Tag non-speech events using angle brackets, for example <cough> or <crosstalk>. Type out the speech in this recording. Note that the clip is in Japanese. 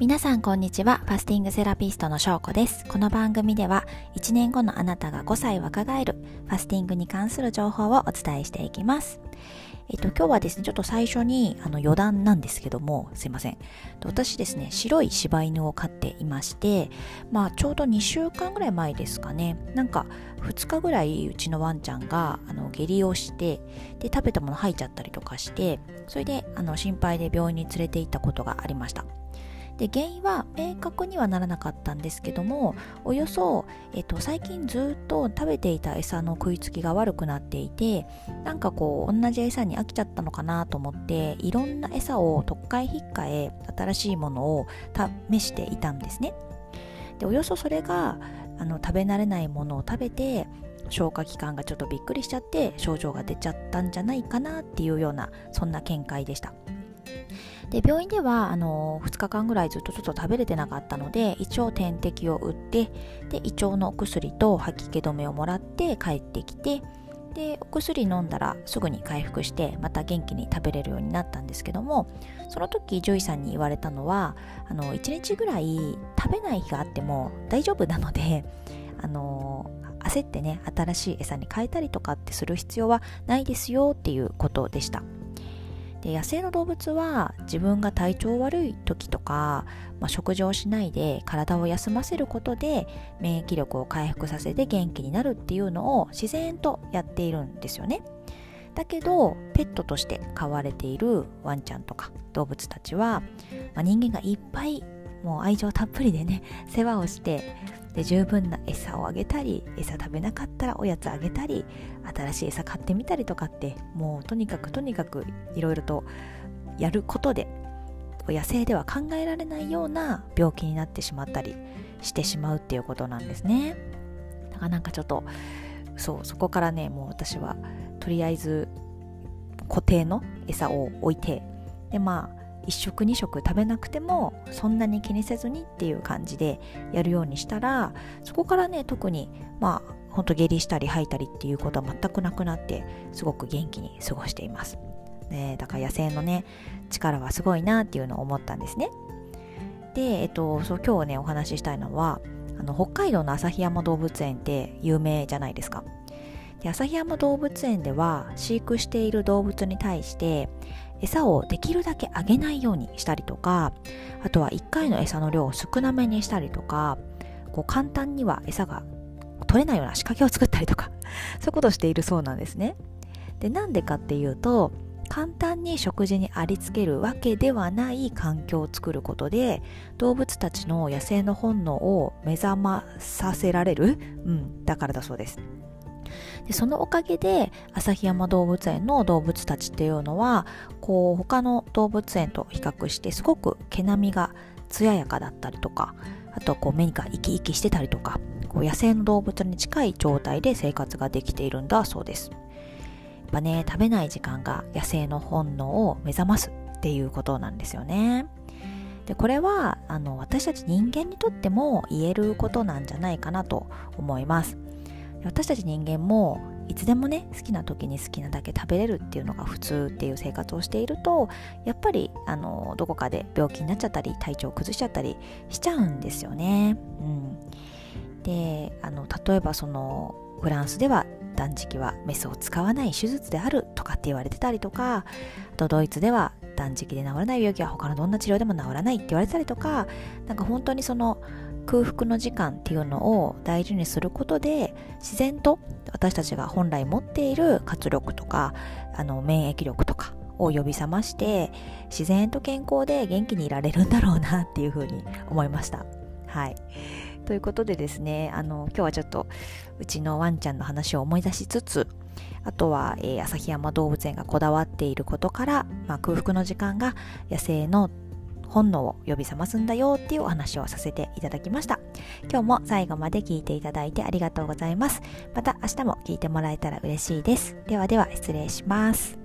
皆さんこんにちは。ファスティングセラピストのしょうこです。この番組では1年後のあなたが5歳若返るファスティングに関する情報をお伝えしていきます。えっと、今日はですね、ちょっと最初にあの余談なんですけども、すいません。私ですね、白い柴犬を飼っていまして、まあちょうど2週間ぐらい前ですかね、なんか2日ぐらいうちのワンちゃんがあの下痢をして、で、食べたもの吐いちゃったりとかして、それであの心配で病院に連れて行ったことがありました。で原因は明確にはならなかったんですけどもおよそ、えっと、最近ずっと食べていた餌の食いつきが悪くなっていてなんかこう同じ餌に飽きちゃったのかなと思っていろんな餌を特会引っかえ新しいものを試していたんですね。でおよそそれがあの食べ慣れないものを食べて消化器官がちょっとびっくりしちゃって症状が出ちゃったんじゃないかなっていうようなそんな見解でした。で病院ではあの2日間ぐらいずっとちょっと食べれてなかったので一応点滴を打ってで胃腸のお薬と吐き気止めをもらって帰ってきてでお薬飲んだらすぐに回復してまた元気に食べれるようになったんですけどもその時獣医さんに言われたのはあの1日ぐらい食べない日があっても大丈夫なのであの焦ってね新しい餌に変えたりとかってする必要はないですよっていうことでした。で野生の動物は自分が体調悪い時とか、まあ、食事をしないで体を休ませることで免疫力を回復させて元気になるっていうのを自然とやっているんですよね。だけどペットとして飼われているワンちゃんとか動物たちは、まあ、人間がいっぱいもう愛情たっぷりでね世話をしてで十分な餌をあげたり餌食べなかったらおやつあげたり新しい餌買ってみたりとかってもうとにかくとにかくいろいろとやることで野生では考えられないような病気になってしまったりしてしまうっていうことなんですね。だからなんかちょっとそうそこからねもう私はとりあえず固定の餌を置いてでまあ1食2食食べなくてもそんなに気にせずにっていう感じでやるようにしたらそこからね特にまあほんと下痢したり吐いたりっていうことは全くなくなってすごく元気に過ごしています、ね、だから野生のね力はすごいなっていうのを思ったんですね。で、えっと、そう今日ねお話ししたいのはあの北海道の旭山動物園って有名じゃないですか。で旭山動物園では飼育している動物に対して餌をできるだけあげないようにしたりとかあとは1回の餌の量を少なめにしたりとかこう簡単には餌が取れないような仕掛けを作ったりとか <laughs> そういうことをしているそうなんですね。でなんでかっていうと簡単に食事にありつけるわけではない環境を作ることで動物たちの野生の本能を目覚まさせられる、うん、だからだそうです。でそのおかげで旭山動物園の動物たちっていうのはこう他の動物園と比較してすごく毛並みが艶やかだったりとかあとこう目が生き生きしてたりとかこう野生の動物に近い状態で生活ができているんだそうです。やっぱね食べない時間が野生の本能を目覚ますっていうことなんですよね。でこれはあの私たち人間にとっても言えることなんじゃないかなと思います。私たち人間もいつでもね好きな時に好きなだけ食べれるっていうのが普通っていう生活をしているとやっぱりあのどこかで病気になっちゃったり体調を崩しちゃったりしちゃうんですよね。うん、であの例えばそのフランスでは断食はメスを使わない手術であるとかって言われてたりとかあとドイツでは断食で治らない病気は他のどんな治療でも治らないって言われたりとかなんか本当にその空腹の時間っていうのを大事にすることで自然と私たちが本来持っている活力とかあの免疫力とかを呼び覚まして自然と健康で元気にいられるんだろうなっていうふうに思いました。はい。ということでですね、あの、今日はちょっとうちのワンちゃんの話を思い出しつつ、あとは、えー、旭山動物園がこだわっていることから、まあ、空腹の時間が野生の本能を呼び覚ますんだよっていうお話をさせていただきました。今日も最後まで聞いていただいてありがとうございます。また明日も聞いてもらえたら嬉しいです。ではでは失礼します。